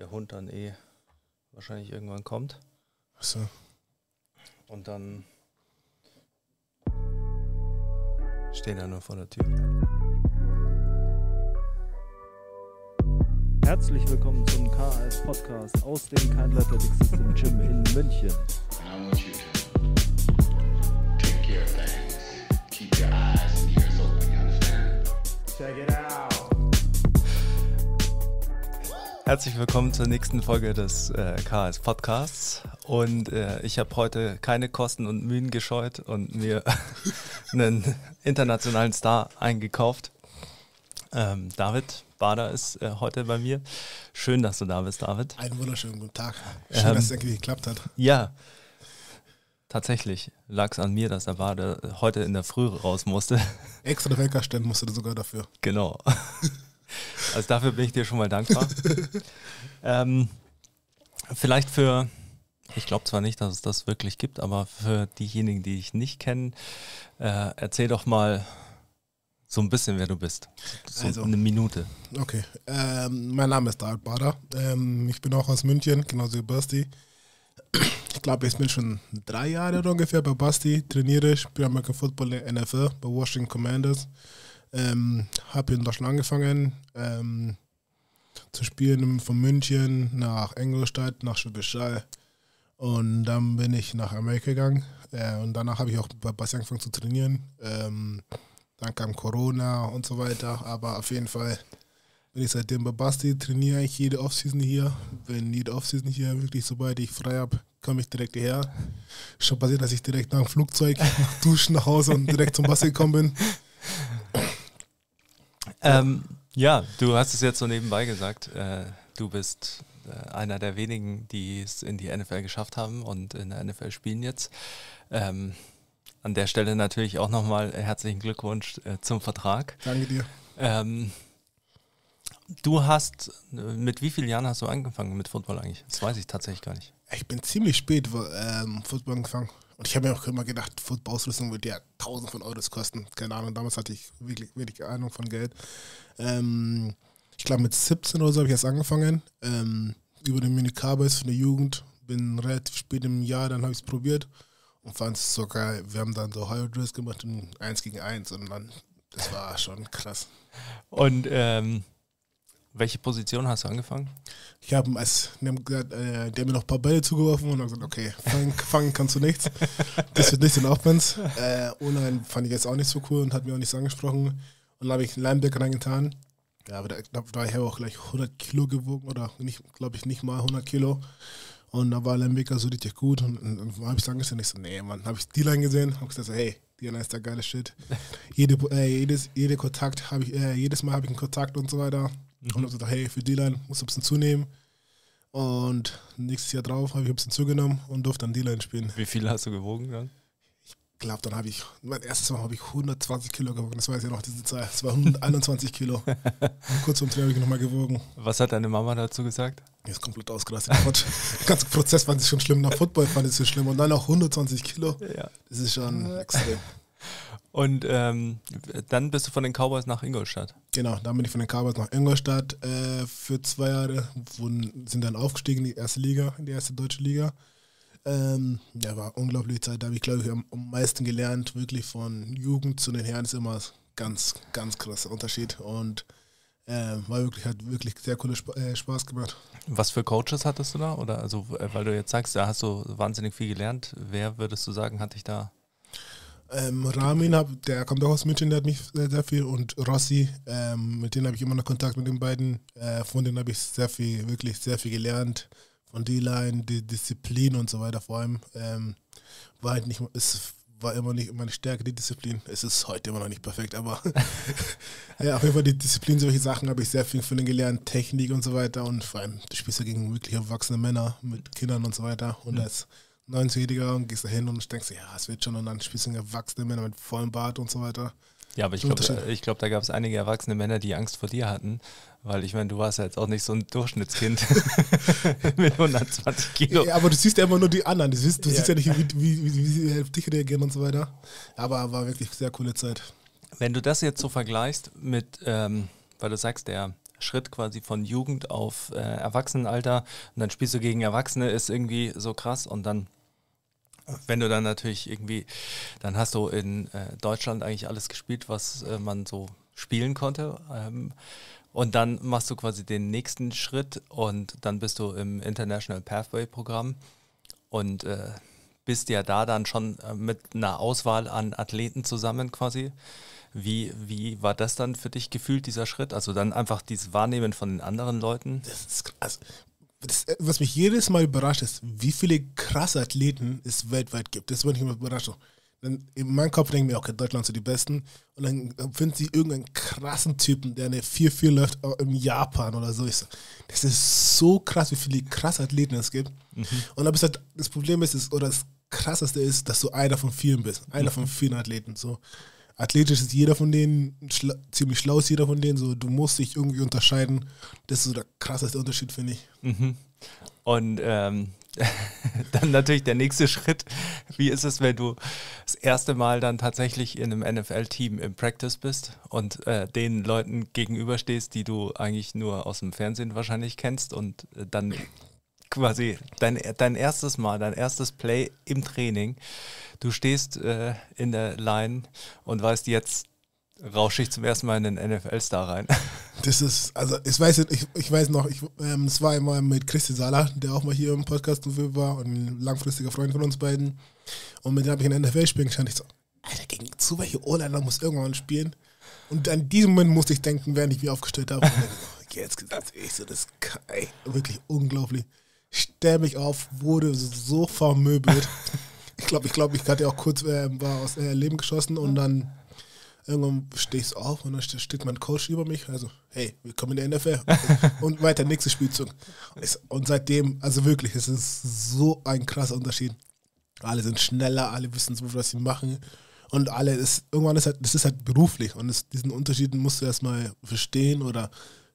der Hund dann eh wahrscheinlich irgendwann kommt. Achso. Und dann stehen er nur vor der Tür. Herzlich willkommen zum KAS Podcast aus dem Kind Athletic System Gym in München. And I want Herzlich willkommen zur nächsten Folge des äh, KS Podcasts. Und äh, ich habe heute keine Kosten und Mühen gescheut und mir einen internationalen Star eingekauft. Ähm, David Bader ist äh, heute bei mir. Schön, dass du da bist, David. Einen wunderschönen guten Tag. Schön, Ähm, dass es irgendwie geklappt hat. Ja, tatsächlich lag es an mir, dass der Bader heute in der Früh raus musste. Extra Wecker stellen musste du sogar dafür. Genau. Also dafür bin ich dir schon mal dankbar. ähm, vielleicht für, ich glaube zwar nicht, dass es das wirklich gibt, aber für diejenigen, die dich nicht kennen, äh, erzähl doch mal so ein bisschen, wer du bist. So Also. eine Minute. Okay. Ähm, mein Name ist David Bader. Ähm, ich bin auch aus München, genauso wie Basti. Ich glaube, ich bin schon drei Jahre ungefähr bei Basti, trainiere, spiele American Football in der NFL bei Washington Commanders. Ähm, habe in Deutschland angefangen ähm, zu spielen von München nach Ingolstadt, nach Schwäbisch. Und dann bin ich nach Amerika gegangen. Äh, und danach habe ich auch bei Basti angefangen zu trainieren. Ähm, dann kam Corona und so weiter. Aber auf jeden Fall bin ich seitdem bei Basti, trainiere eigentlich jede Offseason hier. Wenn jede Offseason hier wirklich, sobald ich frei habe, komme ich direkt hierher. Schon passiert, dass ich direkt nach dem Flugzeug, nach Duschen nach Hause und direkt zum Basti gekommen bin. Ähm, ja, du hast es jetzt so nebenbei gesagt. Äh, du bist äh, einer der wenigen, die es in die NFL geschafft haben und in der NFL spielen jetzt. Ähm, an der Stelle natürlich auch nochmal herzlichen Glückwunsch äh, zum Vertrag. Danke dir. Ähm, du hast, äh, mit wie vielen Jahren hast du angefangen mit Football eigentlich? Das weiß ich tatsächlich gar nicht. Ich bin ziemlich spät ähm, Football angefangen. Und ich habe mir auch immer gedacht, Football-Ausrüstung wird ja tausend von Euros kosten. Keine Ahnung, damals hatte ich wirklich wenig Ahnung von Geld. Ähm, ich glaube, mit 17 oder so habe ich erst angefangen. Ähm, über den Munich Cowboys von der Jugend. Bin relativ spät im Jahr, dann habe ich es probiert und fand es so geil. Wir haben dann so High Drills gemacht, in 1 gegen 1 und dann, das war schon krass. Und ähm, welche Position hast du angefangen? Ich habe als, haben, gesagt, äh, mir noch ein paar Bälle zugeworfen und dann gesagt, okay, fangen, fangen kannst du nichts. Das wird nicht in Offense. Äh, Online fand ich jetzt auch nicht so cool und hat mir auch nicht so angesprochen. Und dann habe ich einen Linebacker reingetan. Ja, aber da, da war ich auch gleich 100 Kilo gewogen oder nicht, glaube ich, nicht mal 100 Kilo. Und da war Linebacker so richtig gut und, und, und habe ich es angesehen. Ich so, nee, Mann, habe ich die Line gesehen, habe gesagt, hey, die ist der geile Shit. Jede, äh, jedes, jede Kontakt habe ich, äh, jedes Mal habe ich einen Kontakt und so weiter. Und habe gesagt, hey, für die Line musst du ein bisschen zunehmen. Und nächstes Jahr drauf habe ich ein bisschen zugenommen und durfte dann die Line spielen. Wie viel hast du gewogen dann? Ich glaube, dann habe ich, mein erstes Mal habe ich 120 Kilo gewogen. Das weiß ich noch, diese Zahl. Es war 121 Kilo. Und kurz vorm Training habe ich nochmal gewogen. Was hat deine Mama dazu gesagt? Die ist komplett ausgerastet. Der ganze Prozess fand ich schon schlimm. Nach Football fand ich es so schlimm. Und dann auch 120 Kilo. Ja. Das ist schon extrem. Und ähm, dann bist du von den Cowboys nach Ingolstadt. Genau, dann bin ich von den Cowboys nach Ingolstadt äh, für zwei Jahre. Wurden, sind dann aufgestiegen in die erste Liga, in die erste deutsche Liga. Ähm, ja, war unglaubliche Zeit. Da habe ich, glaube ich, am, am meisten gelernt. Wirklich von Jugend zu den Herren ist immer ganz, ganz krasser Unterschied. Und äh, war wirklich, hat wirklich sehr cooler Sp äh, Spaß gemacht. Was für Coaches hattest du da? Oder also, äh, weil du jetzt sagst, da hast du wahnsinnig viel gelernt. Wer würdest du sagen, hat dich da? Ähm, Ramin, hab, der kommt auch aus München, der hat mich sehr, sehr viel. Und Rossi, ähm, mit denen habe ich immer noch Kontakt mit den beiden. Äh, von denen habe ich sehr viel, wirklich sehr viel gelernt. Von D-Line, die Disziplin und so weiter vor allem. Ähm, war halt nicht, es war immer nicht meine Stärke, die Disziplin. Es ist heute immer noch nicht perfekt, aber ja, auf jeden Fall die Disziplin, solche Sachen habe ich sehr viel von denen gelernt. Technik und so weiter. Und vor allem, du spielst ja gegen wirklich erwachsene Männer mit Kindern und so weiter. Und Mhm. als 90-Jähriger und gehst da hin und denkst, ja, es wird schon. Und dann spielst du gegen erwachsene Männer mit vollem Bart und so weiter. Ja, aber ich glaube, Unterschied. ich glaub, da gab es einige erwachsene Männer, die Angst vor dir hatten. Weil ich meine, du warst ja jetzt auch nicht so ein Durchschnittskind mit 120 Kilo. Ja, aber du siehst ja immer nur die anderen. Du siehst, du Ja. siehst ja nicht, wie, wie, wie, wie sie auf dich reagieren und so weiter. Aber war wirklich sehr coole Zeit. Wenn du das jetzt so vergleichst mit, ähm, weil du sagst, der Schritt quasi von Jugend auf äh, Erwachsenenalter und dann spielst du gegen Erwachsene, ist irgendwie so krass und dann wenn du dann natürlich irgendwie, dann hast du in äh, Deutschland eigentlich alles gespielt, was äh, man so spielen konnte. Ähm, und dann machst du quasi den nächsten Schritt und dann bist du im International Pathway Programm und äh, bist ja da dann schon äh, mit einer Auswahl an Athleten zusammen quasi. Wie, wie war das dann für dich gefühlt, dieser Schritt? Also dann einfach dieses Wahrnehmen von den anderen Leuten? Das ist, also, das, was mich jedes Mal überrascht ist, wie viele krasse Athleten es weltweit gibt. Das war nicht immer Überraschung. Dann in meinem Kopf denke ich mir, okay, Deutschland sind die Besten. Und dann finden sie irgendeinen krassen Typen, der eine 4-4 läuft äh, in Japan oder so. Ich. Das ist so krass, wie viele krasse Athleten es gibt. Und dann halt, das Problem ist, ist, oder das krasseste ist, dass du einer von vielen bist. Einer von vielen Athleten. So. Athletisch ist jeder von denen, schla ziemlich schlau ist jeder von denen. So, du musst dich irgendwie unterscheiden. Das ist so der krasseste Unterschied, finde ich. Mhm. Und ähm, dann natürlich der nächste Schritt. Wie ist es, wenn du das erste Mal dann tatsächlich in einem NFL-Team im Practice bist und äh, den Leuten gegenüberstehst, die du eigentlich nur aus dem Fernsehen wahrscheinlich kennst und äh, dann quasi dein, dein erstes Mal, dein erstes Play im Training. Du stehst äh, in der Line und weißt, jetzt rausche ich zum ersten Mal in den NFL-Star rein. Das ist, also ich weiß, ich, ich weiß noch, ich, ähm, es war einmal mit Christi Sala, der auch mal hier im Podcast war und ein langfristiger Freund von uns beiden. Und mit dem habe ich in NFL spielen gestanden. Ich so, Alter, gegen zu welche O-Liner muss irgendwann spielen? Und an diesem Moment musste ich denken, während ich mich aufgestellt habe. Jetzt gesagt, ich so, das ist wirklich unglaublich. Stell mich auf, wurde so vermöbelt. Ich glaube, ich glaube, ich hatte auch kurz, äh, war aus äh, Leben geschossen und dann irgendwann stehe ich auf und dann ste- steht mein Coach über mich. Also, hey, willkommen in der NFL. und weiter, nächster Spielzug. Und seitdem, also wirklich, es ist so ein krasser Unterschied. Alle sind schneller, alle wissen so, was sie machen. Und alle, ist, irgendwann ist halt, das ist halt beruflich. Und das, diesen Unterschied musst du erstmal verstehen oder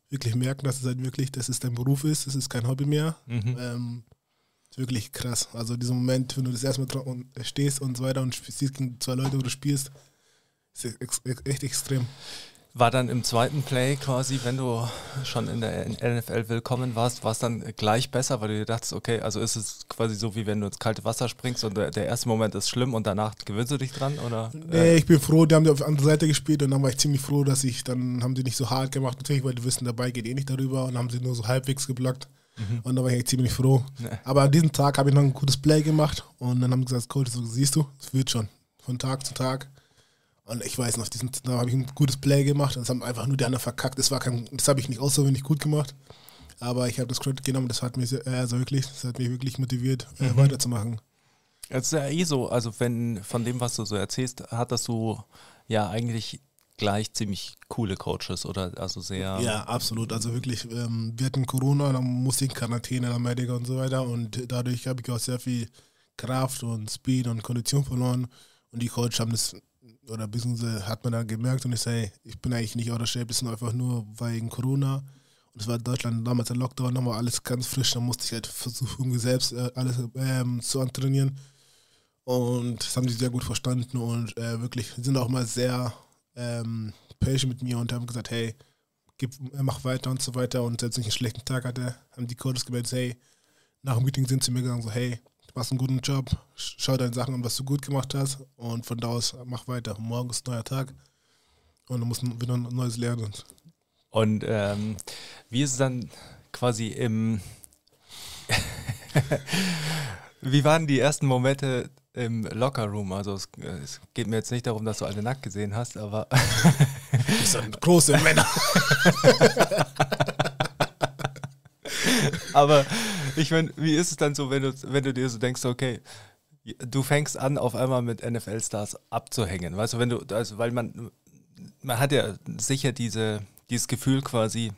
wirklich merken, dass es halt wirklich, dass es dein Beruf ist. Es ist kein Hobby mehr. Ähm, ist wirklich krass. Also dieser Moment, wenn du das erstmal und stehst und so weiter und spielst gegen zwei Leute, wo du spielst, ist echt extrem. War dann im zweiten Play quasi, wenn du schon in der NFL willkommen warst, war es dann gleich besser, weil du dir dachtest, okay, also ist es quasi so, wie wenn du ins kalte Wasser springst und der, der erste Moment ist schlimm und danach gewöhnst du dich dran? Oder? Nee, ich bin froh, die haben die auf der anderen Seite gespielt und dann war ich ziemlich froh, dass ich, dann haben sie nicht so hart gemacht, natürlich, weil die wissen, dabei geht eh nicht darüber und haben sie nur so halbwegs geblockt. Und da war ich echt ziemlich froh. Aber an diesem Tag habe ich noch ein gutes Play gemacht und dann haben sie gesagt, Coach, so, siehst du, es wird schon von Tag zu Tag. Und ich weiß noch, auf diesem da habe ich ein gutes Play gemacht und das haben einfach nur die anderen verkackt. Das, war kein, das habe ich nicht außerwendig gut gemacht. Aber ich habe das Credit genommen, das hat mich also wirklich, das hat mich wirklich motiviert, äh, weiterzumachen. Es ist ja eh so, also wenn von dem, was du so erzählst, hattest du ja eigentlich gleich ziemlich coole Coaches oder also sehr. Ja, absolut. Also wirklich, ähm, wir hatten Corona, dann musste ich in Quarantäne, dann Medical und so weiter. Und dadurch habe ich auch sehr viel Kraft und Speed und Kondition verloren. Und die Coach haben das, oder beziehungsweise hat man dann gemerkt und ich sage, ich bin eigentlich nicht out of shape, das ist einfach nur wegen Corona. Und es war in Deutschland damals der Lockdown, war alles ganz frisch, dann musste ich halt versuchen, irgendwie selbst äh, alles ähm, zu antrainieren. Und das haben sie sehr gut verstanden und äh, wirklich sind auch mal sehr ähm, patient mit mir und haben gesagt, hey, gib, äh, mach weiter und so weiter. Und selbst wenn ich einen schlechten Tag hatte, haben die Coaches gemeldet, hey, nach dem Meeting sind sie mir gegangen, so, hey, machst einen guten Job, sch- schau deine Sachen an, was du gut gemacht hast und von da aus mach weiter. Morgen ist ein neuer Tag und du musst wieder ein neues lernen. Und ähm, wie ist es dann quasi im. wie waren die ersten Momente im Lockerroom? Also es, es geht mir jetzt nicht darum, dass du alle nackt gesehen hast, aber Das sind große Männer. Aber ich meine, wie ist es dann so, wenn du, wenn du dir so denkst, okay, du fängst an, auf einmal mit NFL-Stars abzuhängen, weißt du, wenn du, also weil man, man hat ja sicher diese, dieses Gefühl quasi,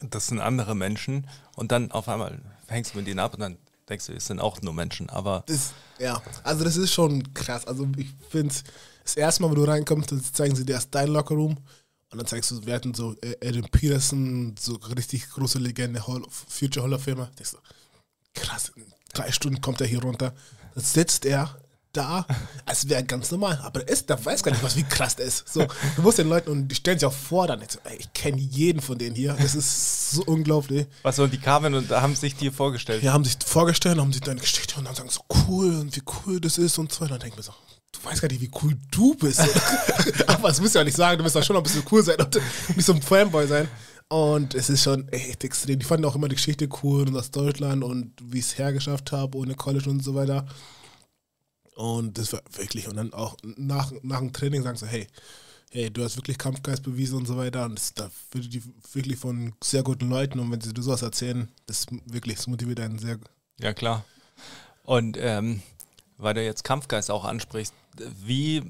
das sind andere Menschen und dann auf einmal hängst du mit denen ab und dann denkst du, es sind auch nur Menschen, aber Das, ja, also das ist schon krass. Also ich finde das erste Mal, wenn du reinkommst, zeigen sie dir erst dein Lockerroom und dann zeigst du, wir hatten so äh, Adam Peterson, so richtig große Legende, Hall, Future Hall of Famer. Denkst du, krass, in drei Stunden kommt er hier runter. Dann sitzt er da, als wäre ganz normal. Aber ist, der weiß gar nicht, was wie krass der ist. So, du musst den Leuten und die stellen sich auch vor, dann jetzt, ey, ich kenne jeden von denen hier. Das ist so unglaublich. Was so, und die kamen und haben sich dir vorgestellt. Die haben sich vorgestellt, haben sich deine Geschichte und dann sagen so cool und wie cool das ist und so weiter. Dann denke ich mir so, du weißt gar nicht, wie cool du bist. Aber das musst du ja nicht sagen, du musst doch schon ein bisschen cool sein und nicht so ein Fanboy sein. Und es ist schon echt extrem. Die fanden auch immer die Geschichte cool und aus Deutschland und wie ich es hergeschafft habe ohne College und so weiter. Und das war wirklich, und dann auch nach, nach dem Training sagen sie, hey, hey, du hast wirklich Kampfgeist bewiesen und so weiter. Und das da wirklich, wirklich von sehr guten Leuten. Und wenn sie dir sowas erzählen, das wirklich, das motiviert einen sehr. Ja, klar. Und ähm, weil du jetzt Kampfgeist auch ansprichst, wie,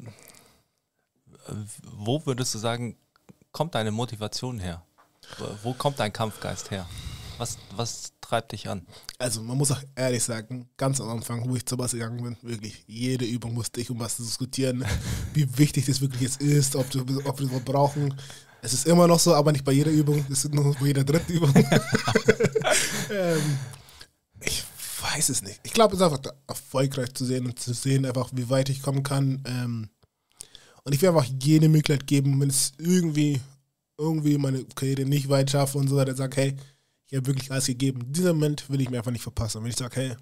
wo würdest du sagen, kommt deine Motivation her? Wo kommt dein Kampfgeist her? Was, was treibt dich an? Also man muss auch ehrlich sagen, ganz am Anfang, wo ich zur Bass gegangen bin, wirklich jede Übung musste ich um was diskutieren, wie wichtig das wirklich jetzt ist, ob, du, ob wir das brauchen. Es ist immer noch so, aber nicht bei jeder Übung, es ist nur bei jeder dritten Übung. ähm, weiß es nicht. Ich glaube, es ist einfach erfolgreich zu sehen und zu sehen, einfach wie weit ich kommen kann. Ähm, und ich will einfach jede Möglichkeit geben, wenn es irgendwie, irgendwie meine Karriere nicht weit schaffe und so weiter, sage, hey, ich habe wirklich alles gegeben. Diesen Moment will ich mir einfach nicht verpassen. Wenn ich sage, hey,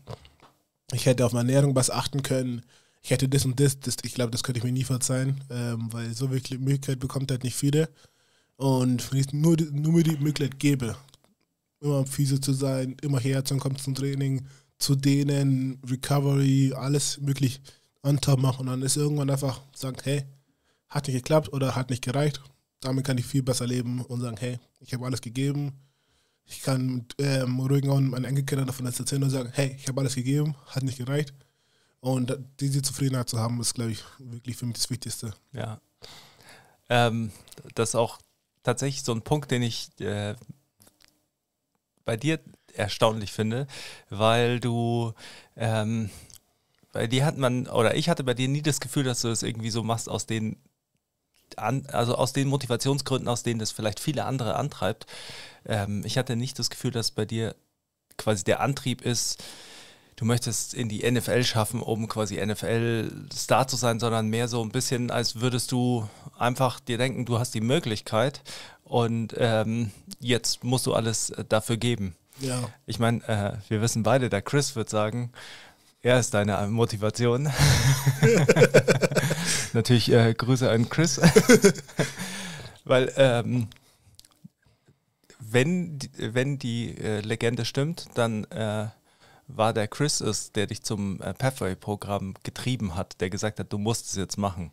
ich hätte auf meine Ernährung was achten können, ich hätte das und das, das ich glaube, das könnte ich mir nie verzeihen, ähm, weil so wirklich Möglichkeit bekommt halt nicht viele. Und wenn ich nur, nur mir die Möglichkeit gebe, immer am Physio zu sein, immer herzukommen zum Training, zu denen, Recovery, alles wirklich on machen und dann ist irgendwann einfach sagen, hey, hat nicht geklappt oder hat nicht gereicht. Damit kann ich viel besser leben und sagen, hey, ich habe alles gegeben. Ich kann ähm, ruhigen Augen meinen Enkelkindern davon erzählen und sagen, hey, ich habe alles gegeben, hat nicht gereicht. Und diese Zufriedenheit zu haben, ist, glaube ich, wirklich für mich das Wichtigste. Ja. Ähm, das ist auch tatsächlich so ein Punkt, den ich äh, bei dir erstaunlich finde, weil du ähm, bei dir hat man, oder ich hatte bei dir nie das Gefühl, dass du das irgendwie so machst aus den an, also aus den Motivationsgründen, aus denen das vielleicht viele andere antreibt. Ähm, ich hatte nicht das Gefühl, dass bei dir quasi der Antrieb ist, du möchtest in die NFL schaffen, um quasi NFL-Star zu sein, sondern mehr so ein bisschen, als würdest du einfach dir denken, du hast die Möglichkeit und ähm, jetzt musst du alles äh, dafür geben. Ja. Ich meine, äh, wir wissen beide, der Chris wird sagen, er ist deine Motivation. Natürlich äh, Grüße an Chris. Weil ähm, wenn, die- wenn die äh, Legende stimmt, dann äh, war der Chris es, der dich zum äh, Pathway-Programm getrieben hat, der gesagt hat, du musst es jetzt machen.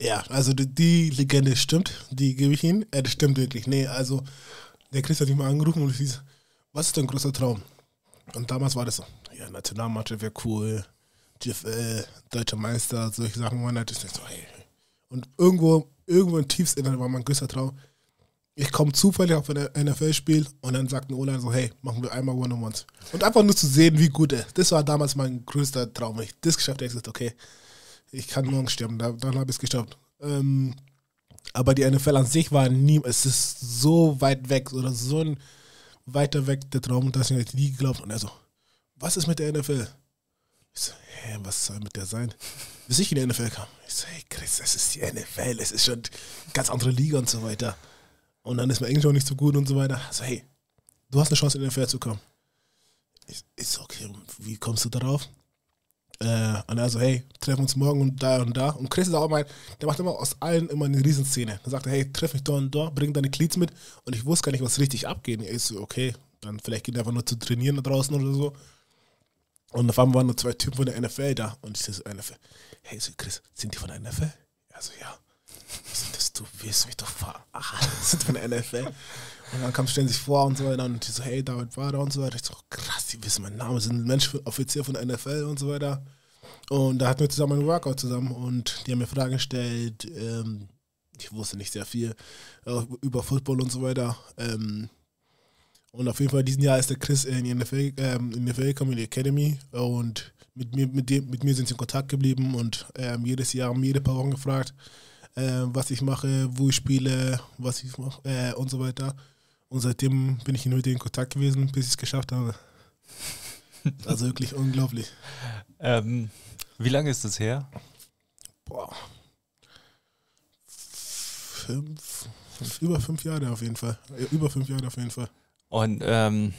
Ja, also die, die Legende stimmt, die gebe ich Ihnen. Äh, das stimmt wirklich. Nee, also der Chris hat mich mal angerufen und ich hieß, was ist dein großer Traum? Und damals war das so, ja, Nationalmannschaft wäre cool, GFL, Deutscher Meister, solche Sachen waren ich denk so, hey. Und irgendwo, irgendwo im tiefsten war mein größter Traum. Ich komme zufällig auf ein NFL-Spiel und dann sagt ein Ola so, hey, machen wir einmal One-on-Ones. Und einfach nur zu sehen, wie gut er ist. Das war damals mein größter Traum. Wenn ich das geschafft hätte, ich gesagt, okay, ich kann morgen sterben, da, dann habe ich es geschafft. Ähm, aber die NFL an sich war nie, es ist so weit weg oder so ein weiter weg der Traum, dass ich nie geglaubt und er so, was ist mit der NFL? Ich so, hä, was soll mit der sein? Bis ich in die NFL kam. Ich so, hey Chris, es ist die NFL, es ist schon eine ganz andere Liga und so weiter. Und dann ist mein Englisch auch nicht so gut und so weiter. So, hey, du hast eine Chance in die NFL zu kommen. Ich, ich so, okay, wie kommst du darauf? Äh, und er so, hey, treffen uns morgen und da und da. Und Chris ist auch mein, der macht immer aus allen immer eine Riesenszene. Er sagt, hey, treff mich da und da, bring deine Cleats mit. Und ich wusste gar nicht, was richtig abgeht. Ich so, okay, dann vielleicht geht er einfach nur zu trainieren da draußen oder so. Und auf einmal waren nur zwei Typen von der NFL da. Und ich so, NFL. Hey, so, Chris, sind die von der NFL? Er so, ja. Ich so, das, du willst mich doch verarschen. Sind von der NFL. Und dann kam, stellen sich vor und so weiter. Und die so, hey, David da und so weiter. Ich so, krass, die wissen meinen Namen, sind ein Mensch, Offizier von der NFL und so weiter. Und da hatten wir zusammen einen Workout zusammen und die haben mir Fragen gestellt. Ähm, ich wusste nicht sehr viel äh, über Football und so weiter. Ähm, und auf jeden Fall diesen Jahr ist der Chris in die NFL, ähm, in die NFL die Academy. Und mit mir, mit, dem, mit mir sind sie in Kontakt geblieben und ähm, jedes Jahr haben jede paar Wochen gefragt, äh, was ich mache, wo ich spiele, was ich mache äh, und so weiter. Und seitdem bin ich mit denen in Kontakt gewesen, bis ich es geschafft habe. Also wirklich unglaublich. Ähm, Wie lange ist es her? Boah. Fünf, fünf, über fünf Jahre auf jeden Fall. Über fünf Jahre auf jeden Fall. Und ähm,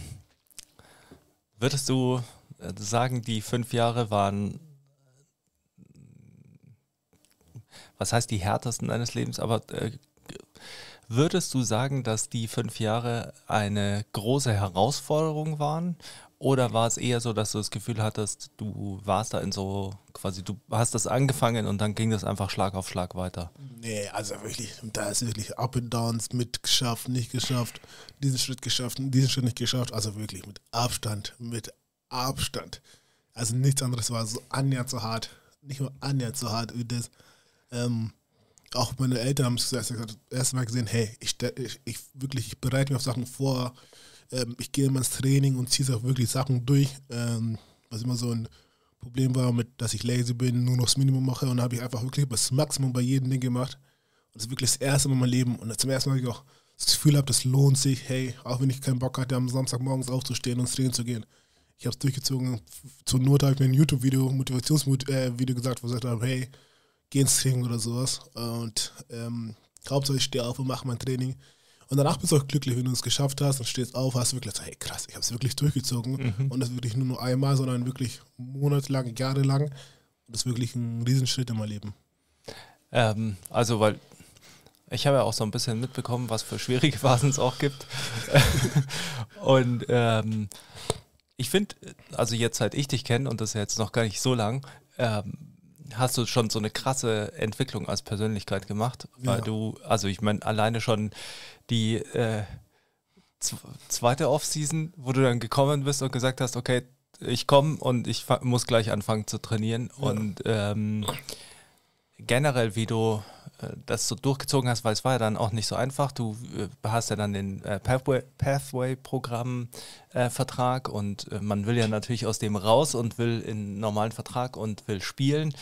würdest du äh, sagen, die fünf Jahre waren, was heißt die härtesten deines Lebens, aber äh, würdest du sagen, dass die fünf Jahre eine große Herausforderung waren? Oder war es eher so, dass du das Gefühl hattest, du warst da in so, quasi, du hast das angefangen und dann ging das einfach Schlag auf Schlag weiter? Nee, also wirklich, da ist wirklich Up and Downs mitgeschafft, nicht geschafft, diesen Schritt geschafft, diesen Schritt nicht geschafft. Also wirklich mit Abstand, mit Abstand. Also nichts anderes war so annähernd so hart. Nicht nur annähernd so hart wie das. Ähm, auch meine Eltern haben es gesagt, erst mal gesehen, hey, ich, ich, ich wirklich, ich bereite mich auf Sachen vor, ähm, ich gehe immer ins Training und ziehe auch wirklich Sachen durch, ähm, was immer so ein Problem war, mit, dass ich lazy bin, nur noch das Minimum mache und habe ich einfach wirklich das Maximum bei jedem Ding gemacht. Und das ist wirklich das erste Mal in meinem Leben und zum ersten Mal habe ich auch das Gefühl habe, das lohnt sich, hey, auch wenn ich keinen Bock hatte, am Samstag morgens aufzustehen und ins Training zu gehen. Ich habe es durchgezogen. Zur Not habe ich mir ein YouTube-Video, Motivationsvideo gesagt, wo ich gesagt habe, hey, geh ins Training oder sowas. Und ähm, Hauptsache ich stehe auf und mache mein Training. Und danach bist du auch glücklich, wenn du es geschafft hast und stehst auf, hast du wirklich gesagt, hey krass, ich habe es wirklich durchgezogen. Und das wirklich nur nur einmal, sondern wirklich monatelang, jahrelang. Und das ist wirklich ein Riesenschritt in meinem Leben. Ähm, also, weil ich habe ja auch so ein bisschen mitbekommen, was für schwierige Phasen es auch gibt. und ähm, ich finde, also jetzt seit ich dich kenne, und das ist ja jetzt noch gar nicht so lang, ähm, hast du schon so eine krasse Entwicklung als Persönlichkeit gemacht, weil Ja. du, also ich meine, alleine schon die äh, zweite Offseason, wo du dann gekommen bist und gesagt hast, okay, ich komme und ich muss gleich anfangen zu trainieren und ähm, generell, wie du das so durchgezogen hast, weil es war ja dann auch nicht so einfach. Du äh, hast ja dann den äh, Pathway- Pathway-Programm-Vertrag und äh, man will ja natürlich aus dem raus und will in einen normalen Vertrag und will spielen.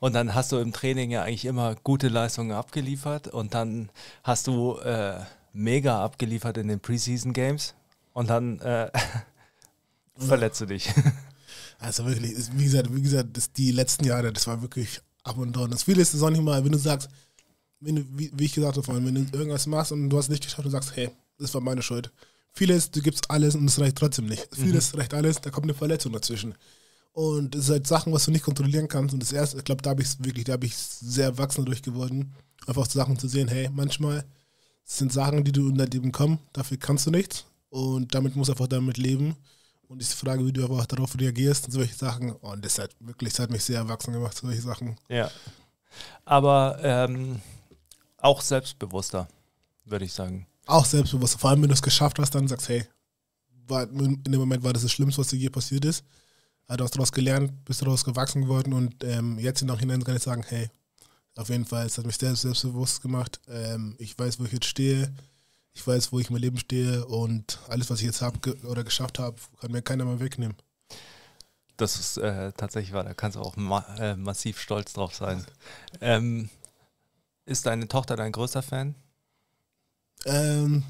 Und dann hast du im Training ja eigentlich immer gute Leistungen abgeliefert und dann hast du äh, mega abgeliefert in den Preseason Games und dann äh, verletzt du dich. Also wirklich, wie gesagt, wie gesagt, das, die letzten Jahre, das war wirklich up und down. Das Viele ist es auch nicht mal, wenn du sagst, wenn du, wie, wie ich gesagt habe vorhin, wenn du irgendwas machst und du hast es nicht geschafft und sagst, hey, das war meine Schuld. Vieles, du gibst alles und es reicht trotzdem nicht. Vieles reicht alles, da kommt eine Verletzung dazwischen. Und es sind halt Sachen, was du nicht kontrollieren kannst. Und das erste, ich glaube, da habe ich wirklich, da habe ich sehr erwachsen durch geworden. Einfach Sachen zu sehen, hey, manchmal sind Sachen, die du in dein Leben kommen, dafür kannst du nichts. Und damit musst du einfach damit leben. Und die Frage, wie du einfach darauf reagierst und solche Sachen. Und das hat wirklich, das hat mich sehr erwachsen gemacht, solche Sachen. Ja. Aber ähm, auch selbstbewusster, würde ich sagen. Auch selbstbewusst. Vor allem, wenn du es geschafft hast, dann sagst, hey, war, in dem Moment war das das Schlimmste, was dir je passiert ist. Aber Du hast daraus gelernt, bist daraus gewachsen geworden und ähm, jetzt im Nachhinein kann ich sagen, hey, auf jeden Fall, es hat mich sehr selbstbewusst gemacht. Ähm, ich weiß, wo ich jetzt stehe. Ich weiß, wo ich mein Leben stehe und alles, was ich jetzt habe ge oder geschafft habe, kann mir keiner mehr wegnehmen. Das ist äh, tatsächlich wahr, da kannst du auch ma äh, massiv stolz drauf sein. Ähm, ist deine Tochter dein größter Fan? Ähm,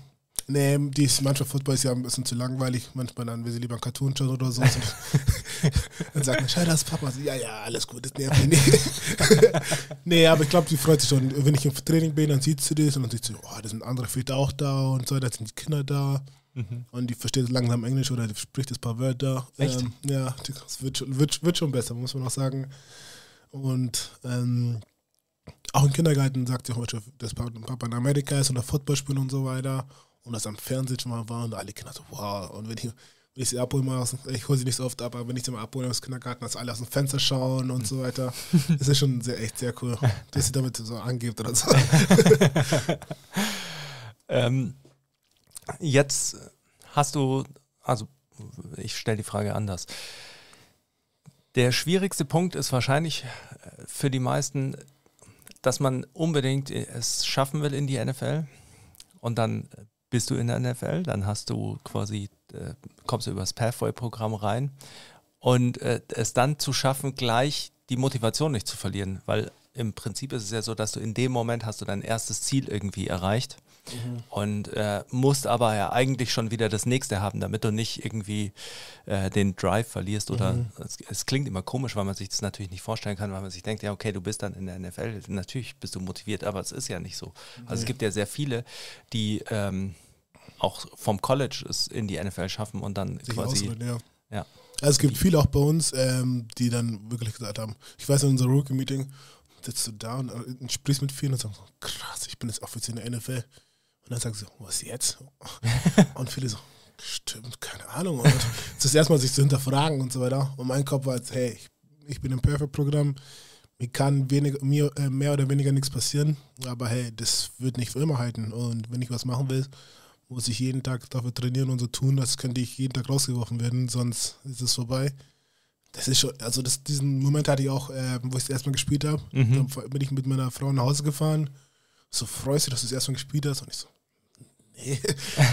nee, die ist manchmal Football ist ja ein bisschen zu langweilig. Manchmal dann will sie lieber einen Cartoon schauen oder so. dann sagt man, schau das Papa. So, ja, ja, alles gut, das nervt mich nicht. nee, aber ich glaube, sie freut sich schon. Wenn ich im Training bin, dann sieht sie das und dann sieht sie, oh, da sind andere Väter auch da und so, da sind die Kinder da. Und die versteht langsam Englisch oder die spricht das paar Wörter. Echt? Ähm, ja, das wird schon, wird, wird schon besser, muss man auch sagen. Und ähm, auch im Kindergarten sagt sie manchmal, dass Papa in Amerika ist und da Football spielt und so weiter. Und das am Fernsehen schon mal war und alle Kinder so, wow. Und wenn ich, wenn ich sie abhole, mal aus, ich hole sie nicht so oft ab, aber wenn ich sie mal abhole aus dem Kindergarten, dass alle aus dem Fenster schauen und so weiter, das ist schon sehr, echt sehr cool, dass sie damit so angibt oder so. Ähm, jetzt hast du, also ich stelle die Frage anders. Der schwierigste Punkt ist wahrscheinlich äh, für die meisten, dass man unbedingt es schaffen will in die NFL und dann bist du in der NFL, dann hast du quasi, äh, kommst du über das Pathway-Programm rein. Und äh, es dann zu schaffen, gleich die Motivation nicht zu verlieren, weil im Prinzip ist es ja so, dass du in dem Moment hast du dein erstes Ziel irgendwie erreicht und äh, musst aber ja eigentlich schon wieder das nächste haben, damit du nicht irgendwie äh, den Drive verlierst oder es, es klingt immer komisch, weil man sich das natürlich nicht vorstellen kann, weil man sich denkt, ja okay, du bist dann in der NFL, natürlich bist du motiviert, aber es ist ja nicht so. Also es gibt ja sehr viele, die ähm, auch vom College es in die NFL schaffen und dann Sich quasi ja. ja. Also es gibt viele auch bei uns, ähm, die dann wirklich gesagt haben, ich weiß in unserem Rookie-Meeting, sitzt du da und äh, sprichst mit vielen und sagst, krass, ich bin jetzt offiziell in der NFL. Und dann sagst du, was jetzt? und viele so, stimmt, keine Ahnung. Und das erstmal sich zu hinterfragen und so weiter. Und mein Kopf war jetzt, hey, ich, ich bin im Perfect-Programm, mir kann wenig, mir äh, mehr oder weniger nichts passieren, aber hey, das wird nicht für immer halten. Und wenn ich was machen will, muss ich jeden Tag dafür trainieren und so tun, als könnte ich jeden Tag rausgeworfen werden, sonst ist es vorbei. Das ist schon, also das, diesen Moment hatte ich auch, äh, wo ich das erstmal gespielt habe. Mhm. Dann bin ich mit meiner Frau nach Hause gefahren. So freust du, dass du das erstmal gespielt hast? Und ich so, nee.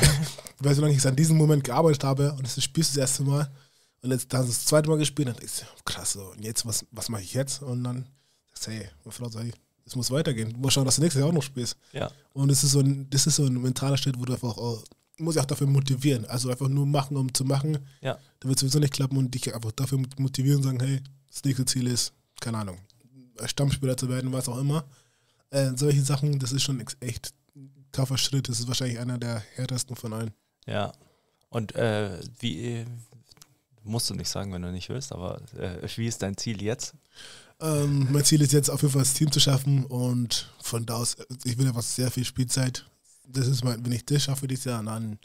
Weil so lange ich an diesem Moment gearbeitet habe und das spielst du das erste Mal. Und jetzt dann das zweite Mal gespielt und ich so, krass, so, und jetzt, was, was mache ich jetzt? Und dann sagst du, hey, meine Frau sagt, hey, es muss weitergehen. Du musst schauen, dass du nächstes Jahr auch noch spielst. Ja. Und es ist so ein, das ist so ein mentaler Schritt, wo du einfach auch, du musst dich auch dafür motivieren. Also einfach nur machen, um zu machen. Ja. Da wird sowieso nicht klappen und dich einfach dafür motivieren und sagen, hey, das nächste Ziel ist, keine Ahnung, Stammspieler zu werden, was auch immer. Äh, solche Sachen, das ist schon echt ein taffer Schritt. Das ist wahrscheinlich einer der härtesten von allen. Ja. Und äh, wie musst du nicht sagen, wenn du nicht willst, aber äh, wie ist dein Ziel jetzt? Ähm, mein Ziel ist jetzt auf jeden Fall das Team zu schaffen und von da aus, ich will einfach sehr viel Spielzeit. Das ist mein, wenn ich das schaffe dieses Jahr, dann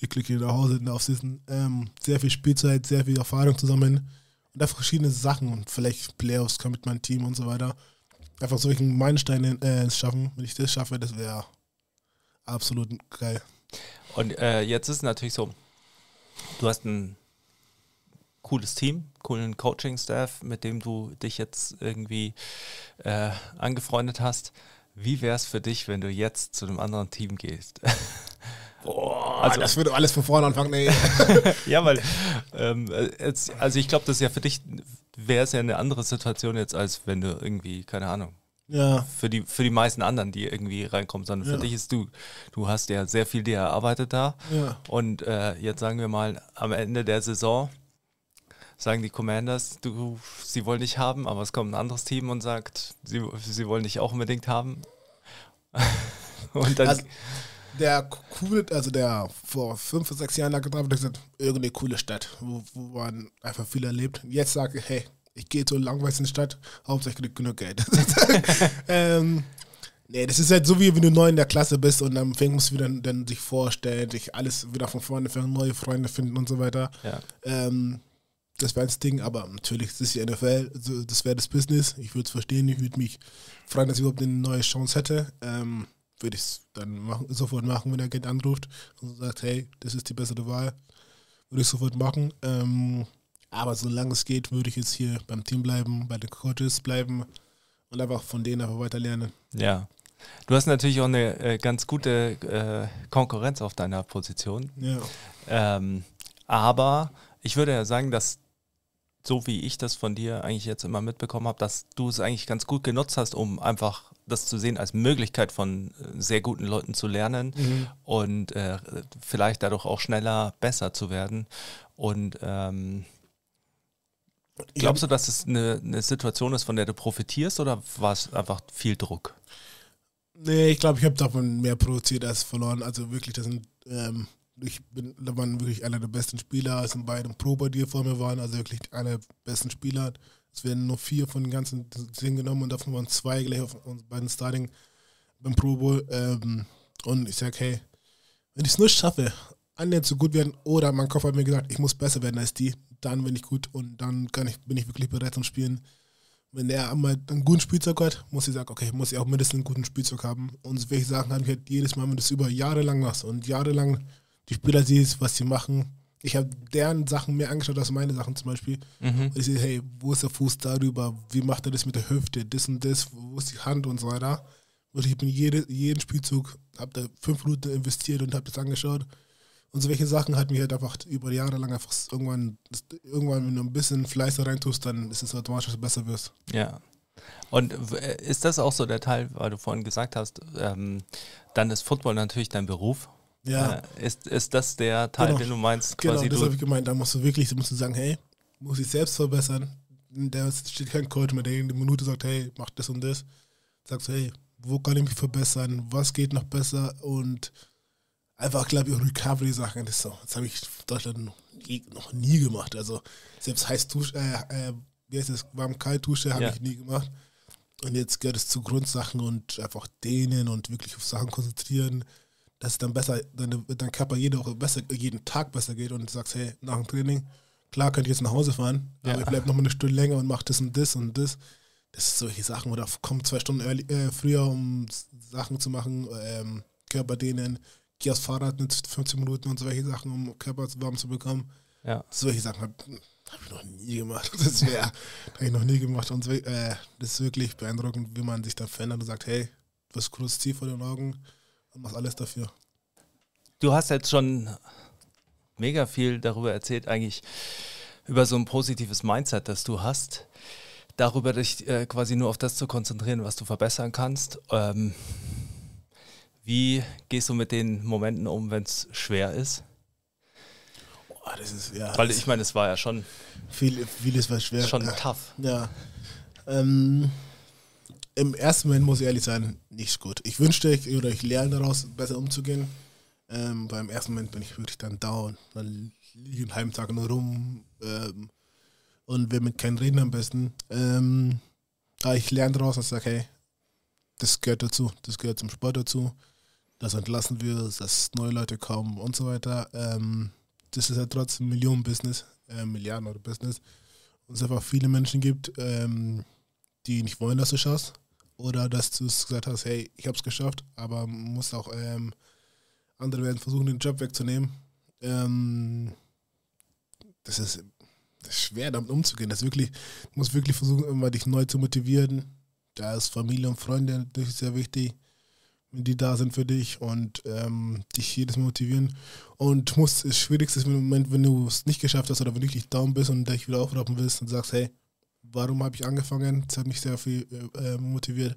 ich glücklich nach Hause in der Offseason. Ähm, sehr viel Spielzeit, sehr viel Erfahrung zusammen und einfach verschiedene Sachen und vielleicht Playoffs kann mit meinem Team und so weiter. Einfach solchen Meilensteine äh, schaffen. Wenn ich das schaffe, das wäre absolut geil. Und äh, jetzt ist es natürlich so, du hast ein cooles Team, coolen Coaching-Staff, mit dem du dich jetzt irgendwie äh, angefreundet hast. Wie wäre es für dich, wenn du jetzt zu einem anderen Team gehst? Boah, Also- das würde alles von vorne anfangen. Nee. ja, weil, ähm, äh, jetzt, also ich glaube, das ist ja für dich, wäre es ja eine andere Situation jetzt, als wenn du irgendwie, keine Ahnung, ja, für die, für die meisten anderen, die irgendwie reinkommen, sondern für Ja. dich ist du, du hast ja sehr viel dir erarbeitet da. ja. Und äh, jetzt sagen wir mal, am Ende der Saison sagen die Commanders, du, sie wollen dich haben, aber es kommt ein anderes Team und sagt, sie, sie wollen dich auch unbedingt haben. und dann, Also, der coole, also der vor fünf, sechs Jahren da getroffen hat, gesagt, irgendeine coole Stadt, wo, wo man einfach viel erlebt. Jetzt sage ich, hey, ich gehe zur langweiligsten Stadt, hauptsächlich genug Geld. ähm, nee, das ist halt so, wie wenn du neu in der Klasse bist und dann fängst musst du wieder dann sich vorstellen, sich alles wieder von vorne fangen, neue Freunde finden und so weiter. ja, Ähm, das wäre das Ding, aber natürlich, das ist die NFL, das wäre das Business. Ich würde es verstehen, ich würde mich freuen, dass ich überhaupt eine neue Chance hätte. Ähm, würde ich es dann machen, sofort machen, wenn der Agent anruft und sagt, hey, das ist die bessere Wahl. Würde ich sofort machen. Ähm, aber solange es geht, würde ich jetzt hier beim Team bleiben, bei den Coaches bleiben und einfach von denen einfach weiter lernen. ja. Du hast natürlich auch eine äh, ganz gute äh, Konkurrenz auf deiner Position. Ja. Ähm, aber ich würde ja sagen, dass so wie ich das von dir eigentlich jetzt immer mitbekommen habe, dass du es eigentlich ganz gut genutzt hast, um einfach das zu sehen als Möglichkeit von äh, sehr guten Leuten zu lernen Mhm. und äh, vielleicht dadurch auch schneller besser zu werden. Und ähm, glaubst du, dass es eine, eine Situation ist, von der du profitierst oder war es einfach viel Druck? Nee, ich glaube, ich habe davon mehr produziert als verloren. Also wirklich, das sind, ähm, ich bin, da waren wirklich einer der besten Spieler, als in beiden Pro bei dir vor mir waren, also wirklich der besten Spieler. Es werden nur vier von den ganzen zehn genommen und davon waren zwei gleich auf uns beiden Starting beim Pro Bowl. Ähm, und ich sage, hey, wenn ich es nur schaffe, annähernd so gut werden, oder mein Kopf hat mir gesagt, ich muss besser werden als die, dann bin ich gut und dann ich, bin ich wirklich bereit zum Spielen wenn er einmal einen guten Spielzeug hat, muss ich sagen, okay, muss ich auch mindestens einen guten Spielzeug haben. Und welche Sachen habe ich halt jedes Mal, wenn du das über Jahre lang machst und jahrelang die Spieler siehst, was sie machen. Ich habe deren Sachen mehr angeschaut als meine Sachen zum Beispiel. Mhm. Und ich sehe, hey, wo ist der Fuß darüber? Wie macht er das mit der Hüfte? Das und das, wo ist die Hand und so weiter. Und ich bin jede, jeden Spielzug, habe da fünf Minuten investiert und habe das angeschaut. Und so welche Sachen hat mich halt einfach über Jahre lang einfach irgendwann, irgendwann, wenn du ein bisschen Fleiß da reintust, dann ist es automatisch, dass du besser wirst. Ja. Und w- ist das auch so der Teil, weil du vorhin gesagt hast, ähm, dann ist Football natürlich dein Beruf. Ja, Äh, ist, ist das der Teil, Genau. den du meinst, genau, quasi das habe ich gemeint. Da musst du wirklich, musst du sagen, hey, muss ich selbst verbessern. Da steht kein Coach mehr, der in der Minute sagt, hey, mach das und das. Sagst du, hey, wo kann ich mich verbessern? Was geht noch besser? Und einfach, glaube ich, Recovery-Sachen. Das, so, das habe ich in Deutschland noch nie, noch nie gemacht. Also selbst heiß Dusche, äh, äh, wie heißt das, warm-kalt-Dusche habe Ja. ich nie gemacht. Und jetzt gehört es zu Grundsachen und einfach dehnen und wirklich auf Sachen konzentrieren, dass es dann besser, dein, dein Körper jede Woche besser, jeden Tag besser geht und du sagst, hey, nach dem Training, klar könnt ihr jetzt nach Hause fahren, Ja. aber ich bleibe noch mal eine Stunde länger und mache das und das und das. Das sind solche Sachen, oder komm zwei Stunden early, äh, früher, um Sachen zu machen, ähm, Körper dehnen, geh aufs Fahrrad mit 15 Minuten und solche Sachen, um Körper warm zu bekommen. ja. Solche Sachen habe hab ich noch nie gemacht. Das wäre, habe ich noch nie gemacht. Und äh, das ist wirklich beeindruckend, wie man sich dann verändert und sagt, hey, du hast großes Ziel vor den Augen und machst alles dafür. Du hast jetzt schon mega viel darüber erzählt, eigentlich über so ein positives Mindset, das du hast. Darüber dich äh, quasi nur auf das zu konzentrieren, was du verbessern kannst. Ähm, wie gehst du mit den Momenten um, wenn es schwer ist? Boah, das ist, ja, Weil ich meine, es war ja schon, viel, vieles war schwer. schon ja. tough. Ja. Ähm, Im ersten Moment muss ich ehrlich sein, nicht gut. Ich wünschte, ich, oder ich lerne daraus, besser umzugehen. Ähm, beim ersten Moment bin ich wirklich dann down. Dann liege ich einen halben Tag nur rum ähm, und will mit keinem reden am besten. Ähm, aber ich lerne daraus und sage, hey, das gehört dazu, das gehört zum Sport dazu. Das entlassen wir, dass neue Leute kommen und so weiter. Ähm, das ist ja trotzdem Millionen-Business, äh, Milliarden oder Business und es einfach viele Menschen gibt, ähm, die nicht wollen, dass du schaffst. Oder dass du es gesagt hast, hey, ich habe es geschafft, aber muss auch ähm, andere werden versuchen, den Job wegzunehmen. Ähm, das, ist, das ist schwer, damit umzugehen. Das wirklich, du musst wirklich versuchen, immer dich neu zu motivieren. Da ist Familie und Freunde natürlich sehr wichtig, wenn die da sind für dich und ähm, dich jedes Mal motivieren. Und musst, das Schwierigste ist im Moment, wenn du es nicht geschafft hast oder wenn du wirklich down bist und dich wieder aufrappen willst und sagst, hey, warum habe ich angefangen? Das hat mich sehr viel äh, motiviert.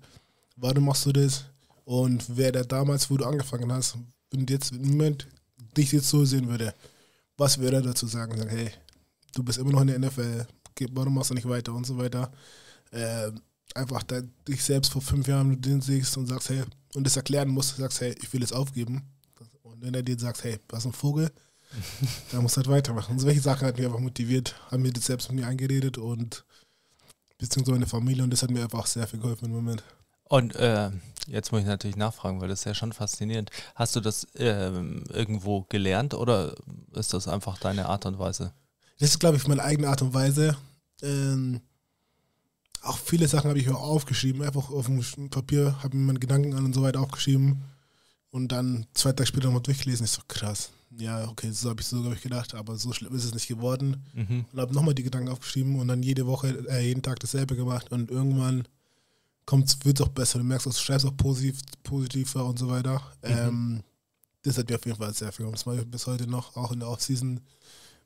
Warum machst du das? Und wer da damals, wo du angefangen hast, wenn du jetzt im Moment dich jetzt so sehen würde, was würde er dazu sagen? Sagen, hey, du bist immer noch in der NFL, warum machst du nicht weiter und so weiter? Ähm, einfach da, dich selbst vor fünf Jahren mit denen siehst und sagst, hey, und das erklären musst, sagst, hey, ich will es aufgeben. Und wenn er dir sagt, hey, was ein Vogel, dann musst du halt weitermachen. Und solche Sachen hat mich einfach motiviert, haben mir das selbst mit mir eingeredet und beziehungsweise meine Familie und das hat mir einfach sehr viel geholfen im Moment. Und äh, jetzt muss ich natürlich nachfragen, weil das ist ja schon faszinierend. Hast du das ähm, irgendwo gelernt oder ist das einfach deine Art und Weise? Das ist, glaube ich, meine eigene Art und Weise. Ähm, auch viele Sachen habe ich auch aufgeschrieben, einfach auf dem Papier, habe mir meine Gedanken an und so weiter aufgeschrieben und dann zwei Tage später nochmal durchgelesen. Ich so, krass. Ja, okay, so habe ich so, glaube ich, gedacht, aber so schlimm ist es nicht geworden. Mhm. Und habe nochmal die Gedanken aufgeschrieben und dann jede Woche, äh, jeden Tag dasselbe gemacht und irgendwann wird es auch besser. Du merkst, du schreibst auch positiv, positiver und so weiter. Ähm, das hat mir auf jeden Fall sehr viel geholfen. Das mache ich bis heute noch, auch in der Offseason.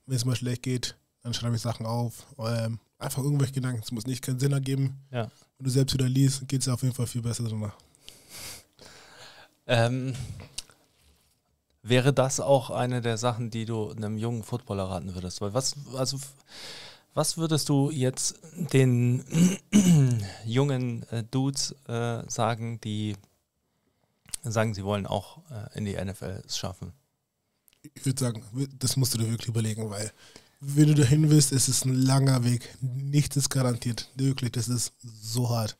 Wenn es mal schlecht geht, dann schreibe ich Sachen auf. Ähm, einfach irgendwelche Gedanken. Es muss nicht keinen Sinn ergeben. Ja. Wenn du selbst wieder liest, geht es auf jeden Fall viel besser danach. Ähm, wäre das auch eine der Sachen, die du einem jungen Footballer raten würdest? Weil was, also, was würdest du jetzt den jungen äh, Dudes äh, sagen, die sagen, sie wollen auch äh, in die NFL es schaffen? Ich würde sagen, das musst du dir wirklich überlegen, weil wenn du dahin willst, ist es ein langer Weg. Nichts ist garantiert. Wirklich, das ist so hart.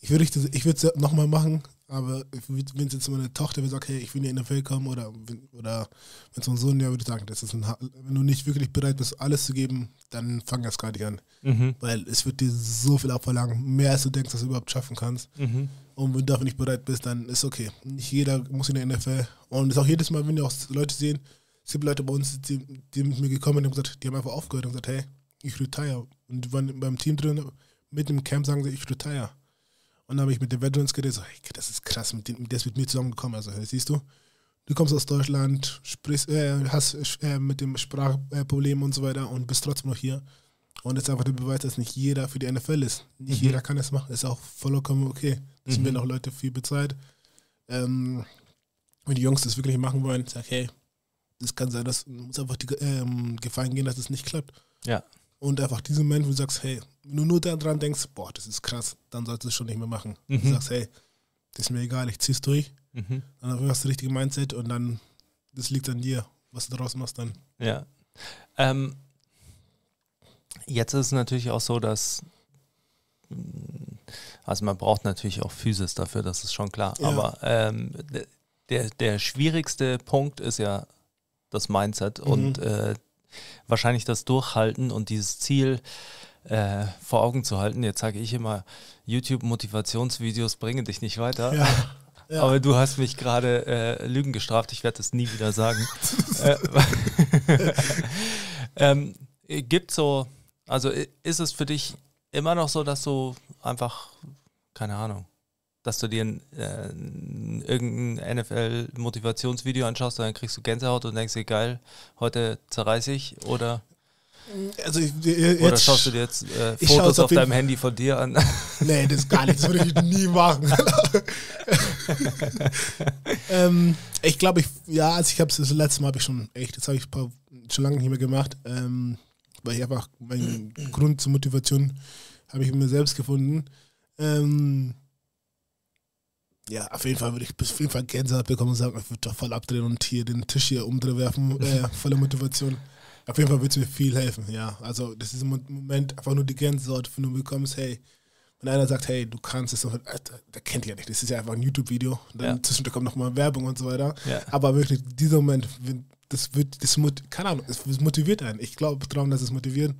Ich würde es ich würd's nochmal machen, aber wenn es jetzt meine Tochter will, sagt, hey, ich will in die NFL kommen oder, wenn- oder wenn es mein Sohn ja würde ich sagen, das ist ein, ha- wenn du nicht wirklich bereit bist, alles zu geben, dann fang erst gar nicht an. Mhm. Weil es wird dir so viel abverlangen, mehr als du denkst, dass du überhaupt schaffen kannst. Mhm. Und wenn du dafür nicht bereit bist, dann ist okay. Nicht jeder muss in der NFL. Und es ist auch jedes Mal, wenn die auch Leute sehen, es gibt Leute bei uns, die, die mit mir gekommen sind und gesagt, die haben einfach aufgehört und gesagt, hey, ich retire. Und die waren beim Team drin, mit dem Camp sagen sie, ich retire. Und dann habe ich mit den Veterans geredet, so, hey, das ist krass, mit dem, der ist mit mir zusammengekommen. Also, siehst du, du kommst aus Deutschland, sprichst, äh, hast äh, mit dem Sprachproblem und so weiter und bist trotzdem noch hier. Und das ist einfach der Beweis, dass nicht jeder für die NFL ist. Nicht Mhm. jeder kann es machen. Ist auch vollkommen okay. Es sind Mhm. werden auch Leute viel bezahlt. Ähm, wenn die Jungs das wirklich machen wollen, sag, hey, das kann sein, dass muss einfach die ähm, Gefahren gehen, dass es nicht klappt. Ja. Und einfach diesen Moment, wo du sagst, hey, wenn du nur daran denkst, boah, das ist krass, dann solltest du es schon nicht mehr machen. Mhm. Du sagst, hey, das ist mir egal, ich zieh's durch. Mhm. Dann hast du das richtige Mindset und dann, das liegt an dir, was du daraus machst dann. Ja. Ähm, jetzt ist es natürlich auch so, dass mh, also man braucht natürlich auch Physis dafür, das ist schon klar. Ja. Aber ähm, der, der schwierigste Punkt ist ja das Mindset Mhm. und äh, wahrscheinlich das Durchhalten und dieses Ziel äh, vor Augen zu halten. Jetzt sage ich immer, YouTube-Motivationsvideos bringen dich nicht weiter. Ja. Ja. Aber du hast mich gerade äh, Lügen gestraft, ich werde das nie wieder sagen. äh, ähm, gibt so, also ist es für dich immer noch so, dass du einfach, keine Ahnung, dass du dir ein, äh, ein- irgendein NFL-Motivationsvideo anschaust und dann kriegst du Gänsehaut und denkst dir, geil, heute zerreiß ich oder, Also ich, jetzt, oder schaust du dir jetzt äh, Fotos auf auf deinem Handy von dir an? Nee, das ist gar nicht. Das würde ich nie machen. ähm, ich glaube, ich, ja, also ich habe es das letzte Mal habe ich schon echt, das habe ich paar, schon lange nicht mehr gemacht, ähm, weil ich einfach meinen Grund zur Motivation habe ich mir selbst gefunden. Ähm, ja, auf jeden Fall würde ich auf jeden Fall Gänsehaut bekommen und sagen, ich würde doch voll abdrehen und hier den Tisch hier umdrehen werfen, äh, voller Motivation. Auf jeden Fall würde es mir viel helfen, ja. Also das ist im Moment einfach nur die Gänsehaut, wenn du bekommst, hey, wenn einer sagt, hey, du kannst es, der kennt ja nicht, das ist ja einfach ein YouTube-Video, dann Ja. zwischendurch kommt nochmal Werbung und so weiter. Ja. Aber wirklich, dieser Moment, das wird, das keine Ahnung, es motiviert einen. Ich glaube daran, dass es motiviert.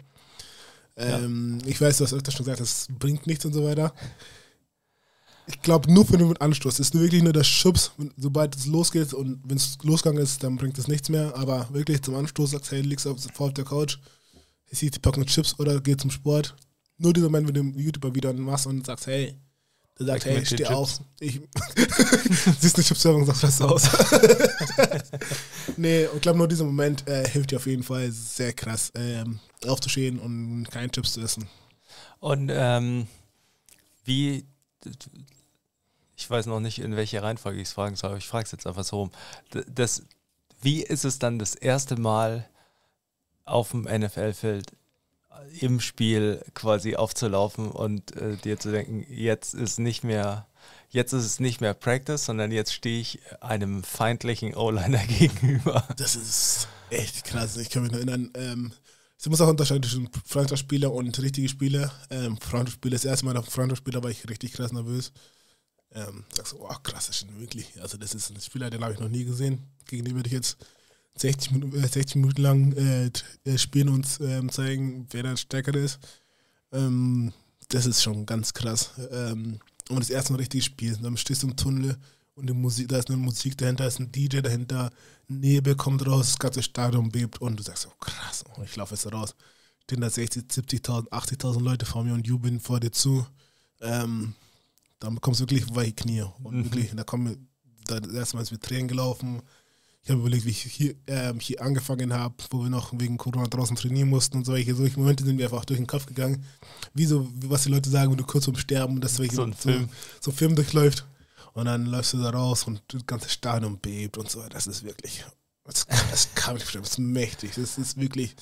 Ähm, Ich weiß, du hast öfter schon gesagt, das bringt nichts und so weiter. Ich glaube, nur für den Anstoß. Es ist nur wirklich nur der Schubs, sobald es losgeht und wenn es losgegangen ist, dann bringt es nichts mehr. Aber wirklich zum Anstoß sagst, hey, liegst auf, vor auf der Couch, ich sehe die Packung Chips oder geh zum Sport. Nur dieser Moment, wenn du im YouTuber wieder machst und sagst, hey, der sagt, Ich hey, steh Chips. auf. Ich siehst eine Chipswerbung und sagst, was aus. nee, und ich glaube, nur dieser Moment äh, hilft dir auf jeden Fall sehr krass, ähm, aufzustehen und keine Chips zu essen. Und ähm, wie, ich weiß noch nicht, in welche Reihenfolge ich es fragen soll, aber ich frage es jetzt einfach so rum. Das, wie ist es dann das erste Mal auf dem NFL-Feld im Spiel quasi aufzulaufen und äh, dir zu denken, jetzt ist nicht mehr, jetzt ist es nicht mehr Practice, sondern jetzt stehe ich einem feindlichen O-Liner gegenüber. Das ist echt krass. Ich kann mich noch erinnern, ähm, es muss auch unterscheiden zwischen Freundschaftsspieler und richtige Spieler. Ähm, Freundschaftsspieler, das erste Mal auf Freundschaftsspieler war ich richtig krass nervös. Ähm, sagst du, oh krass, das ist schon wirklich. Also, das ist ein Spieler, den habe ich noch nie gesehen. Gegen den würde ich jetzt 60 Minuten, äh, 60 Minuten lang äh, äh, spielen und ähm, zeigen, wer dann stärker ist. Ähm, das ist schon ganz krass. Ähm, und das erste Mal richtig spielen. Dann stehst du im Tunnel und die Musik, da ist eine Musik dahinter, ist ein DJ dahinter, Nebel kommt raus, das ganze Stadion bebt und du sagst, oh krass, oh, ich laufe jetzt da raus. Stehen da 60, 70.000, 80.000 Leute vor mir und jubeln vor dir zu. Ähm, dann bekommst du wirklich weiche Knie. Und Mhm. wirklich, da kommen da das erste Mal ist mit Tränen gelaufen. Ich habe überlegt, wie ich hier, ähm, hier angefangen habe, wo wir noch wegen Corona draußen trainieren mussten und solche, solche Momente sind mir einfach durch den Kopf gegangen. Wie so, was die Leute sagen, wenn du kurz vorm Sterben, dass welche, So ein Film. so Film durchläuft. Und dann läufst du da raus und das ganze Stadion bebt und so. Das ist wirklich, das, das kann ich verstehen, das ist mächtig. Das ist wirklich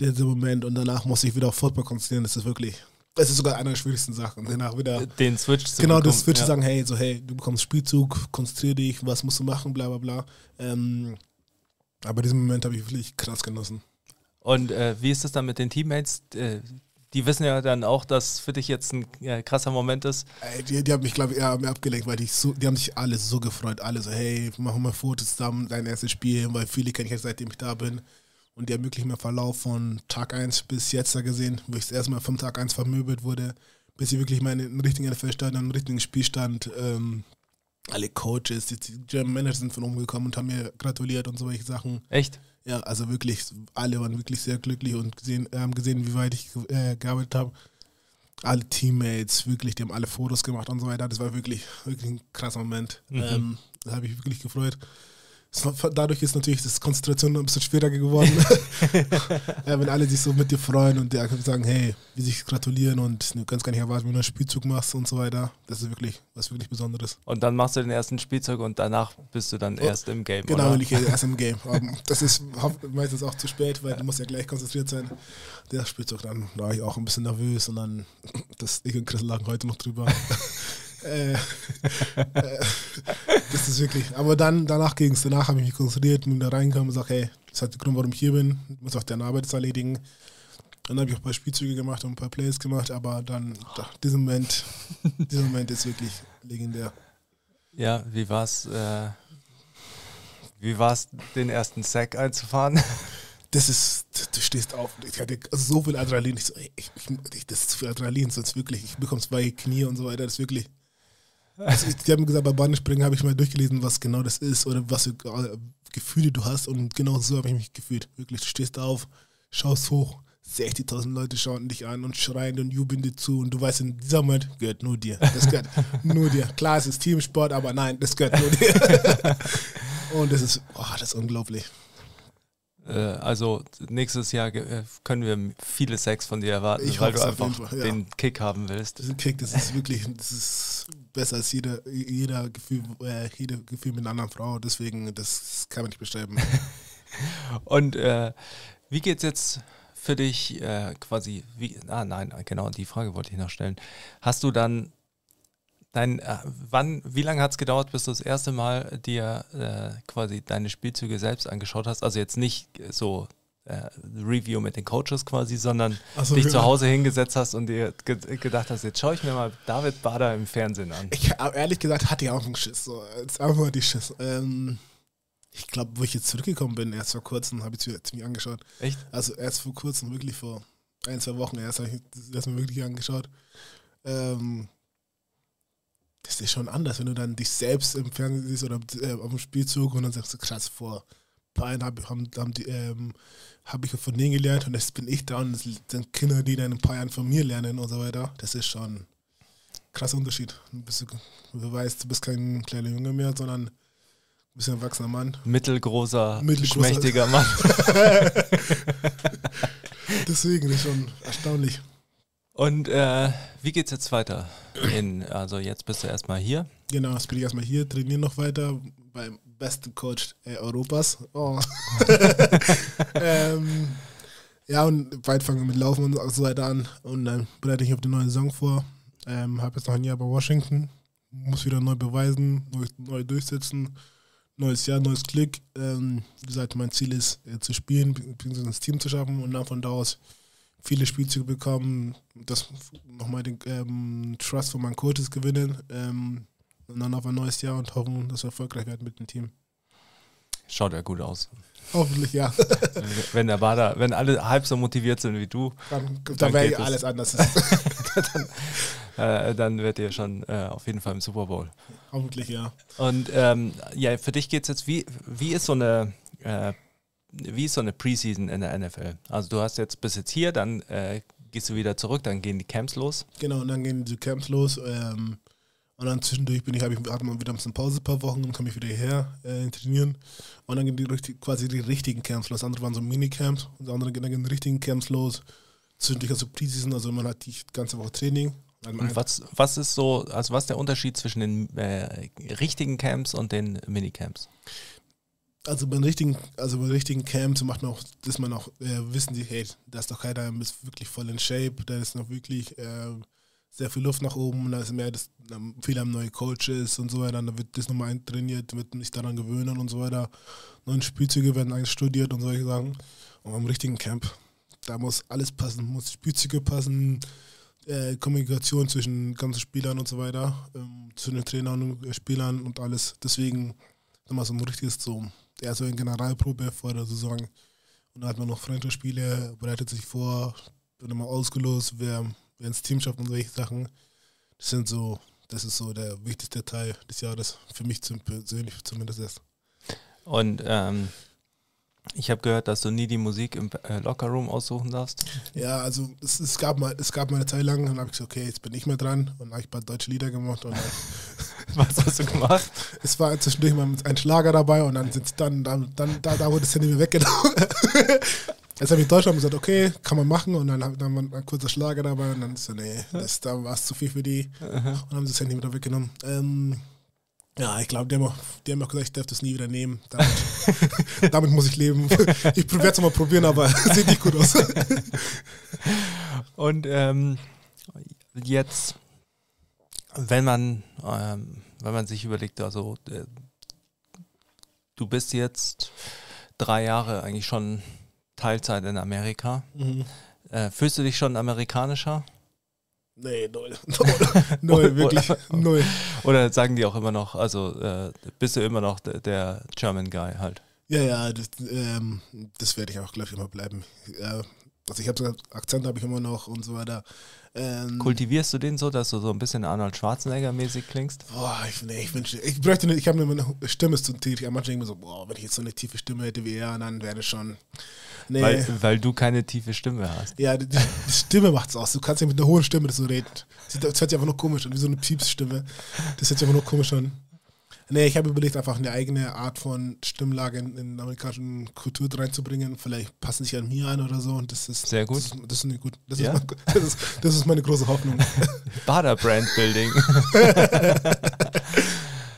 dieser Moment. Und danach muss ich wieder auf Football konzentrieren. Das ist wirklich, das ist sogar eine der schwierigsten Sachen. Danach wieder Den Switch zu genau, bekommen. das wird ja. sagen, hey, so, hey, du bekommst Spielzug, konzentrier dich, was musst du machen, bla bla bla. Ähm, aber diesen Moment habe ich wirklich krass genossen. Und äh, wie ist es dann mit den Teammates? Äh, die wissen ja dann auch, dass für dich jetzt ein äh, krasser Moment ist. Die, die haben mich, glaube ich, eher mehr abgelenkt, weil die, so, die haben sich alle so gefreut. Alle so, hey, machen wir Fotos zusammen, dein erstes Spiel, weil viele kenne ich jetzt, seitdem ich da bin. Und die haben wirklich mehr Verlauf von Tag 1 bis jetzt da gesehen, wo ich das erste Mal vom Tag 1 vermöbelt wurde, bis ich wirklich meinen richtigen NFL-Stand, einen richtigen Spielstand, ähm, alle Coaches, die, die German Manager sind von oben gekommen und haben mir gratuliert und solche Sachen. Echt? Ja, also wirklich, alle waren wirklich sehr glücklich und gesehen, haben gesehen, wie weit ich äh, gearbeitet habe. Alle Teammates, wirklich, die haben alle Fotos gemacht und so weiter. Das war wirklich, wirklich ein krasser Moment. Mhm. Ähm, da habe ich wirklich gefreut. Dadurch ist natürlich das Konzentration ein bisschen schwieriger geworden. ja, wenn alle sich so mit dir freuen und dir sagen, hey, wie sich gratulieren und du kannst gar nicht erwarten, wenn du einen Spielzug machst und so weiter. Das ist wirklich was wirklich Besonderes. Und dann machst du den ersten Spielzug und danach bist du dann erst im Game. Genau, oder? ich erst im Game. Das ist meistens auch zu spät, weil du musst ja gleich konzentriert sein. Der Spielzug, dann war ich auch ein bisschen nervös und dann, das, ich und Chris lagen heute noch drüber. äh, äh, das ist wirklich, aber dann, danach ging es, danach habe ich mich konzentriert, bin da reingekommen und gesagt, hey, das hat den Grund, warum ich hier bin, ich muss auch deine Arbeit erledigen. Dann habe ich auch ein paar Spielzüge gemacht und ein paar Plays gemacht, aber dann, da, dieser Moment, dieser Moment ist wirklich legendär. Ja, wie war's? Äh, wie war's, den ersten Sack einzufahren? das ist, du stehst auf. Ich hatte so viel Adrenalin. Ich so, ey, ich, ich, das ist zu viel Adrenalin, sonst wirklich. Ich bekomme zwei Knie und so weiter. Das ist wirklich. Also ich, die haben gesagt, bei Bahnenspringen habe ich mal durchgelesen, was genau das ist oder was für äh, Gefühle du hast. Und genau so habe ich mich gefühlt. Wirklich, du stehst auf, schaust hoch, 60.000 Leute schauen dich an und schreien und jubeln dir zu. Und du weißt, in dieser Moment gehört nur dir. Das gehört nur dir. Klar, es ist Teamsport, aber nein, das gehört nur dir. und das ist, oh, das ist unglaublich. Äh, also nächstes Jahr äh, können wir viele Sacks von dir erwarten, Ich weil du einfach Fall, ja. den Kick haben willst. Ein Kick, das ist wirklich, das ist besser als jeder, jeder Gefühl, äh, jeder Gefühl mit einer anderen Frau. Deswegen, das kann man nicht beschreiben. Und äh, wie geht's jetzt für dich äh, quasi? Wie, ah nein, genau die Frage wollte ich noch stellen. Hast du dann dein, äh, wann, wie lange hat es gedauert, bis du das erste Mal dir äh, quasi deine Spielzüge selbst angeschaut hast? Also jetzt nicht so äh, Review mit den Coaches quasi, sondern so, dich ja. zu Hause hingesetzt hast und dir ge gedacht hast, jetzt schaue ich mir mal David Bader im Fernsehen an. Ich hab, ehrlich gesagt hatte ich auch einen Schiss. So. Jetzt einfach mal die Schiss. Ähm, ich glaube, wo ich jetzt zurückgekommen bin, erst vor kurzem, habe ich es mir angeschaut. Echt? Also erst vor kurzem, wirklich vor ein, zwei Wochen erst habe ich das mir wirklich angeschaut. Ähm, das ist schon anders, wenn du dann dich selbst im Fernsehen siehst oder äh, auf dem Spielzug und dann sagst du, krass, vor ein paar Jahren hab, haben, haben die, ähm, habe ich von denen gelernt und jetzt bin ich da und das sind Kinder, die dann in ein paar Jahren von mir lernen und so weiter. Das ist schon ein krasser Unterschied. Du, bist, du weißt, du bist kein kleiner Junge mehr, sondern ein erwachsener Mann. Mittelgroßer, Mittelgroßer. schmächtiger Mann. Deswegen ist schon erstaunlich. Und äh, wie geht's jetzt weiter? In, also jetzt bist du erstmal hier. Genau, jetzt bin ich erstmal hier, trainiere noch weiter beim besten Coach äh, Europas. Oh. ähm, ja, und bald fangen wir mit Laufen und so weiter an. Und dann bereite ich auf die neue Saison vor. Ähm, habe jetzt noch ein Jahr bei Washington. Muss wieder neu beweisen, neu, neu durchsetzen. Neues Jahr, neues Glück. Ähm, wie gesagt, mein Ziel ist, äh, zu spielen, beziehungsweise das Team zu schaffen und dann von da aus viele Spielzüge bekommen, das nochmal den ähm, Trust von meinen Coaches gewinnen ähm, und dann auf ein neues Jahr und hoffen, dass wir erfolgreich werden mit dem Team. Schaut ja gut aus. Hoffentlich ja. Wenn der Bader, wenn alle halb so motiviert sind wie du, Dann, Dann dann wäre geht es. alles anders. äh, dann werdet ihr schon äh, auf jeden Fall im Super Bowl. Hoffentlich ja. Und ähm, ja, für dich geht's jetzt, wie, wie ist so eine äh, wie ist so eine Preseason in der NFL? Also du hast jetzt bis jetzt hier, dann äh, gehst du wieder zurück, dann gehen die Camps los. Genau, und dann gehen die Camps los. Ähm, und dann zwischendurch bin ich, habe ich hatte mal wieder ein bisschen Pause, ein paar Wochen, dann komme ich wieder hierher äh, trainieren. Und dann gehen die quasi die richtigen Camps los. Andere waren so Minicamps und andere gehen dann die richtigen Camps los. Zwischendurch also Preseason, also man hat die ganze Woche Training. Und was, was ist so, also was ist der Unterschied zwischen den äh, richtigen Camps und den Minicamps? Also bei richtigen, also bei richtigen Camps macht man auch, dass man auch äh, wissen, die, hey, da ist doch keiner, ist wirklich voll in Shape, da ist noch wirklich äh, sehr viel Luft nach oben, da ist mehr, das, ähm, viele haben neue Coaches und so weiter, dann wird das nochmal eintrainiert, wird sich daran gewöhnen und so weiter. Neue Spielzüge werden einstudiert und solche Sachen. Und am richtigen Camp, da muss alles passen, muss Spielzüge passen, äh, Kommunikation zwischen ganzen Spielern und so weiter, ähm, zwischen den Trainern und Spielern und alles. Deswegen nochmal so ein richtiges so, ja, so eine Generalprobe vor der Saison. Und dann hat man noch Freundschaftsspiele, bereitet sich vor, wird immer ausgelost, wer, wer ins Team schafft und solche Sachen. Das sind so, das ist so der wichtigste Teil des Jahres, für mich persönlich zumindest erst. Und ähm, ich habe gehört, dass du nie die Musik im äh, Lockerroom aussuchen darfst. Ja, also es, es, gab mal, es gab mal eine Zeit lang, dann habe ich gesagt, okay, jetzt bin ich mehr dran und dann habe ich ein paar deutsche Lieder gemacht und dann, Was hast du gemacht? Es war zwischendurch mal ein Schlager dabei und dann sind dann, dann, dann da, da wurde das Handy mir weggenommen. Jetzt habe ich in Deutschland gesagt, okay, kann man machen und dann haben dann war ein kurzer Schlager dabei und dann so, nee, das, da war es zu viel für die und haben das Handy wieder weggenommen. Ähm, ja, ich glaube, die, die haben auch gesagt, ich darf das nie wieder nehmen. Damit, damit muss ich leben. Ich werde es mal probieren, aber sieht nicht gut aus. Und ähm, jetzt, wenn man, ähm, wenn man sich überlegt, also äh, du bist jetzt drei Jahre eigentlich schon Teilzeit in Amerika. Äh, fühlst du dich schon amerikanischer? Nee, null. Null, null wirklich. Null. Oder sagen die auch immer noch, also äh, bist du immer noch der, der German Guy halt? Ja, ja, das, ähm, das werde ich auch, glaube ich, immer bleiben. Ja, also ich habe so Akzent habe ich immer noch und so weiter. Ähm, Kultivierst du den so, dass du so ein bisschen Arnold Schwarzenegger-mäßig klingst? Boah, ich, nee, ich wünsche, ich bräuchte nicht, ich habe eine Stimme zu tief. Manchmal denke ich mir so, boah, wenn ich jetzt so eine tiefe Stimme hätte wie er, dann wäre das schon. Nee. Weil, weil du keine tiefe Stimme hast. ja, die, die Stimme macht's aus. Du kannst ja mit einer hohen Stimme das so reden. Das hört sich einfach nur komisch an, wie so eine Piepsstimme. Das hört sich einfach nur komisch an. Nee, ich habe überlegt, einfach eine eigene Art von Stimmlage in, in amerikanischen Kultur reinzubringen. Vielleicht passen sich an mir an oder so. Und das ist Sehr gut. Das ist, das ist gut. Das, Ja? ist mein, das, ist, das ist meine große Hoffnung. Bader Brand Building.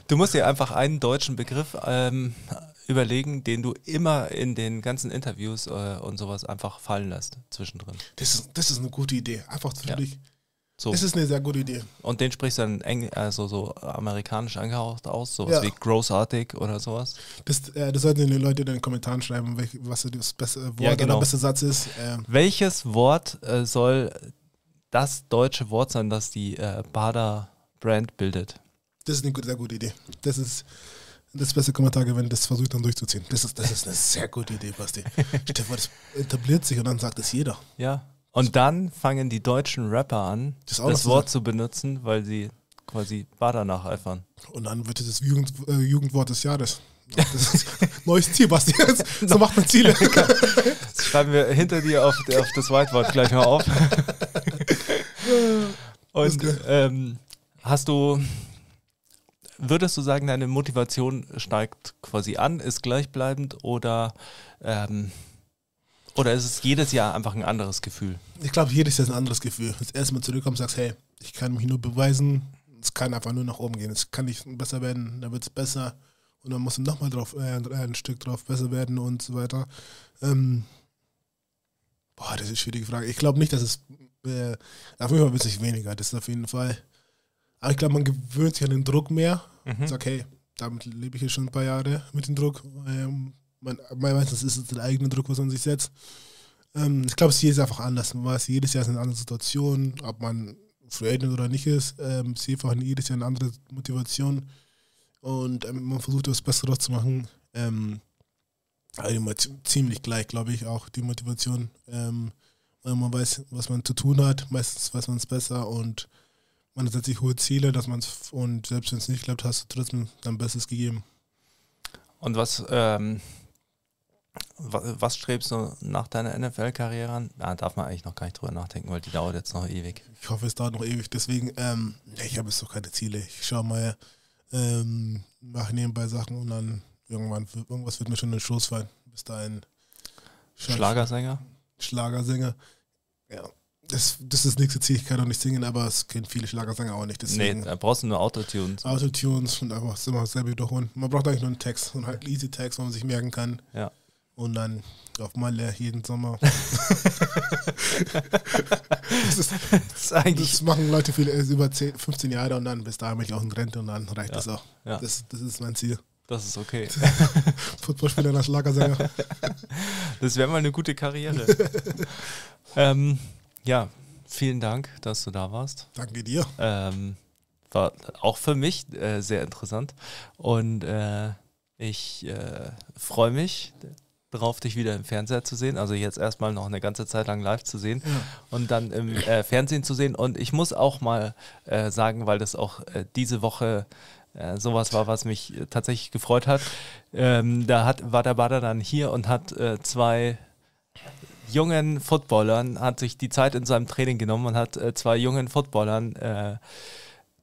du musst dir einfach einen deutschen Begriff ähm, überlegen, den du immer in den ganzen Interviews äh, und sowas einfach fallen lässt zwischendrin. Das ist, das ist eine gute Idee. Einfach zwischendurch. So. Das ist eine sehr gute Idee. Und den sprichst du dann eng, also so amerikanisch angehaucht aus, sowas Ja. wie großartig oder sowas. Das, äh, das sollten die Leute in den Kommentaren schreiben, welch, was das beste Wort Ja, genau. oder beste Satz ist. Ähm, Welches Wort äh, soll das deutsche Wort sein, das die äh, Bader Brand bildet? das ist eine gute, sehr gute Idee. Das ist das beste Kommentar, wenn das versucht dann durchzuziehen. Das ist, das ist eine sehr gute Idee, Basti. Stefan, das etabliert sich und dann sagt es jeder. Ja. Und dann fangen die deutschen Rapper an, Das das, Wort zu benutzen, weil sie quasi Bader nacheifern. Und dann wird es das Jugend, äh, Jugendwort des Jahres. Das ist neues Ziel, Basti. So macht man Ziele. Das schreiben wir hinter dir auf, auf das Whiteboard gleich mal auf. Und ähm, hast du, würdest du sagen, deine Motivation steigt quasi an, ist gleichbleibend oder, ähm, oder ist es jedes Jahr einfach ein anderes Gefühl? Ich glaube, jedes Jahr ist ein anderes Gefühl. Das erste Mal zurückkommst, sagst, hey, ich kann mich nur beweisen. Es kann einfach nur nach oben gehen. Es kann nicht besser werden, dann wird es besser. Und dann musst du nochmal drauf, äh, ein Stück drauf besser werden und so weiter. Ähm, boah, das ist eine schwierige Frage. Ich glaube nicht, dass es, äh, auf jeden Fall wird es sich weniger. Das ist auf jeden Fall. Aber ich glaube, man gewöhnt sich an den Druck mehr. Mhm. Sag, hey, damit lebe ich jetzt schon ein paar Jahre mit dem Druck. Ähm, man, meistens ist es der eigene Druck, was man sich setzt. Ähm, ich glaube, es ist jedes Jahr einfach anders. Man weiß, jedes Jahr ist eine andere Situation, ob man Agent oder nicht ist. Ähm, es ist einfach jedes Jahr eine andere Motivation. Und ähm, man versucht, das Beste draus zu machen. Ähm, immer zi- ziemlich gleich, glaube ich, auch die Motivation. Ähm, weil man weiß, was man zu tun hat. Meistens weiß man es besser und man setzt sich hohe Ziele, dass man es und selbst wenn es nicht klappt, hast du trotzdem dein Bestes gegeben. Und was, ähm, was, strebst du nach deiner NFL-Karriere an? Da darf man eigentlich noch gar nicht drüber nachdenken, weil die dauert jetzt noch ewig. Ich hoffe, es dauert noch ewig. Deswegen, ähm, nee, ich habe jetzt noch keine Ziele. Ich schaue mal, ähm, mache nebenbei Sachen und dann irgendwann, irgendwas wird mir schon in den Schoß fallen. Bis dahin. Schlagersänger? Schlagersänger. Ja. Das, das ist das nächste Ziel. Ich kann auch nicht singen, aber es kennen viele Schlagersänger auch nicht. Nee, Deswegen da brauchst du nur Autotunes. Autotunes und einfach immer selber wiederholen. Man braucht eigentlich nur einen Text und halt easy Text, wo man sich merken kann. Ja. Und dann auf Malle jeden Sommer. das, ist, Das das machen Leute viele über 10, 15 Jahre und dann bis dahin bin ich auch in Rente und dann reicht Ja. das auch. Ja. Das, das ist mein Ziel. Das ist okay. Footballspieler nach Schlagersänger. Das wäre mal eine gute Karriere. ähm, ja, vielen Dank, dass du da warst. Danke dir. Ähm, war auch für mich äh, sehr interessant. Und äh, ich äh, freue mich darauf, dich wieder im Fernseher zu sehen. Also jetzt erstmal noch eine ganze Zeit lang live zu sehen und dann im äh, Fernsehen zu sehen. Und ich muss auch mal äh, sagen, weil das auch äh, diese Woche äh, sowas war, was mich äh, tatsächlich gefreut hat. Ähm, da hat, war der Bader dann hier und hat äh, zwei jungen Footballern, hat sich die Zeit in seinem Training genommen und hat zwei jungen Footballern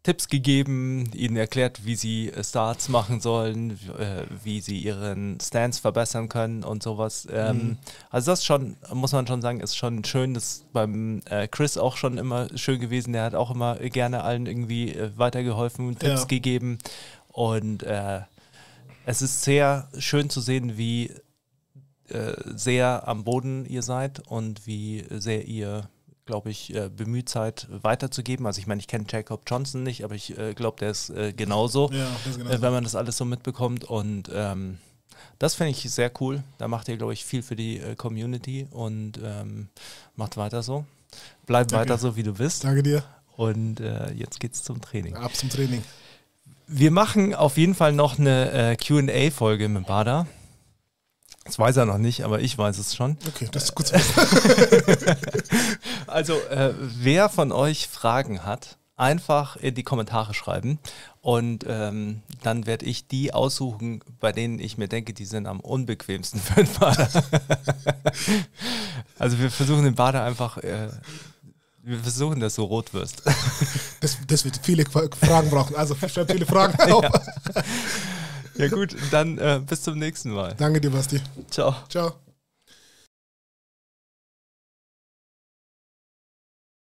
Tipps gegeben, ihnen erklärt, wie sie äh, Starts machen sollen, äh, wie sie ihren Stance verbessern können und sowas. Ähm, Mhm. Also das schon, muss man schon sagen, ist schon schön. Das ist beim äh, Chris auch schon immer schön gewesen. Der hat auch immer gerne allen irgendwie weitergeholfen, Tipps Ja. gegeben. Und äh, es ist sehr schön zu sehen, wie äh, sehr am Boden ihr seid und wie sehr ihr, glaube ich, äh, bemüht seid, weiterzugeben. Also ich meine, ich kenne Jacob Johnson nicht, aber ich äh, glaube, der ist äh, genauso, Ja, ist genau äh, so. wenn man das alles so mitbekommt. Und ähm, das finde ich sehr cool. Da macht ihr, glaube ich, viel für die äh, Community und ähm, macht weiter so. Bleib Danke. weiter so, wie du bist. Danke dir. Und äh, jetzt geht's zum Training. Ab zum Training. Wir machen auf jeden Fall noch eine äh, QA-Folge mit Bada. Das weiß er noch nicht, aber ich weiß es schon. Okay, das ist gut. wissen. Also, äh, wer von euch Fragen hat, einfach in die Kommentare schreiben und ähm, dann werde ich die aussuchen, bei denen ich mir denke, die sind am unbequemsten für den Bader. also wir versuchen den Bader einfach, äh, wir versuchen, dass du rot wirst. Das, das wird viele Fragen brauchen. Also schreib viele Fragen auf. Ja gut, dann äh, bis zum nächsten Mal. Danke dir, Basti. Ciao. Ciao.